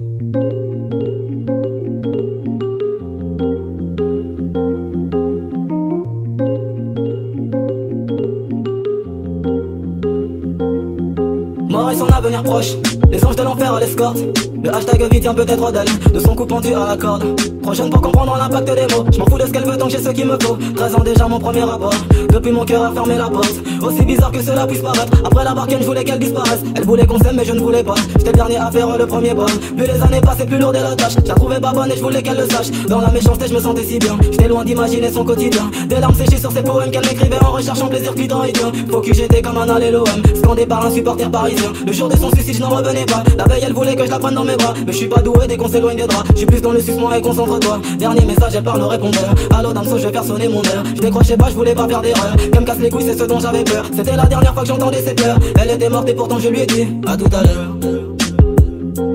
Mort et son avenir proche, les anges de l'enfer à l'escorte. Le hashtag tient peut-être d'elle, de son coup pendu à la corde. Jeune pour comprendre l'impact des mots. Je m'en fous de ce qu'elle veut tant que j'ai ce qu'il me faut. 13 ans déjà mon premier rapport. Depuis mon cœur a fermé la porte. Aussi bizarre que cela puisse paraître. Après la barque, je voulais qu'elle disparaisse. Elle voulait qu'on s'aime, mais je ne voulais pas. J'étais le dernier à faire le premier pas. Plus les années passaient, plus lourde est la tâche. Je la trouvais pas bonne et je voulais qu'elle le sache. Dans la méchanceté, je me sentais si bien. J'étais loin d'imaginer son quotidien. Des larmes séchées sur ses poèmes qu'elle m'écrivait en recherchant plaisir clitoridien. Faut que j'étais comme un alléloum. Scandé par un supporter parisien. Le jour de son suicide, je n'en revenais pas. La veille, elle voulait que je la prenne dans mes Mais je suis pas doué dès qu'on s'éloigne des draps. Je suis plus dans le sucement et concentre-toi. Dernier message, elle parle au répondeur. Allo Damso, je vais faire sonner mon heure. Je décrochais pas, je voulais pas faire d'erreur. Qu'elle me casse les couilles, c'est ce dont j'avais peur. C'était la dernière fois que j'entendais ses pleurs. Elle était morte et pourtant je lui ai dit à tout à l'heure.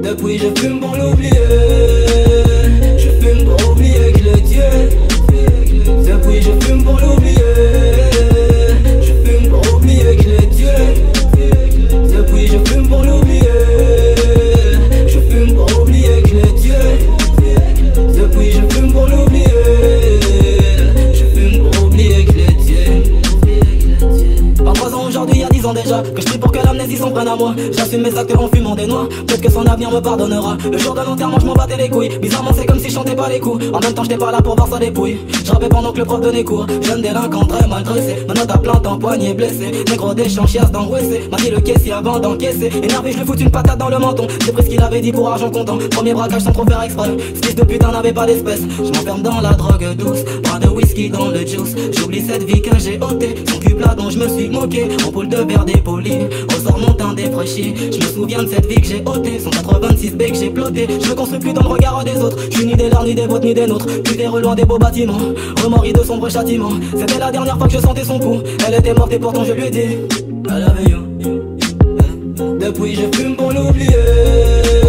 Depuis je fume pour l'oublier. Pour que l'amnésie s'en prenne à moi. J'assume mes actes en fumant des noix. Peut-être que son avenir me pardonnera. Le jour de l'enterrement je m'en battais les couilles. Bizarrement c'est comme si je chantais pas les coups. En même temps j'étais pas là pour voir sa dépouille. Je rappais pendant que le prof donnait cours Jeune délinquant très mal dressé. Ma note à plante en poignet blessé. Négro des champs chiasses d'angoissé. M'a dit le caissier avant d'encaisser. Énervé je lui fous une patate dans le menton. J'ai pris ce qu'il avait dit pour argent comptant. Premier braquage sans trop faire exprès. Ce fils de putain n'avait pas d'espèce. Je m'enferme dans la drogue douce. Pas de whisky dans le juice. J'oublie cette vie que j'ai ôtée je me suis moqué En poule de verre dépoli Ressort mon teint défraîchi. Je me souviens de cette vie que j'ai ôtée Son 86 B que j'ai ploté. Je me construis plus dans le regard des autres. Je suis ni des leurs, ni des vôtres, ni des nôtres. Plus des loin des beaux bâtiments Remords de sombres châtiments. C'était la dernière fois que je sentais son pouls Elle était morte et pourtant je lui ai dit tué Depuis je fume pour l'oublier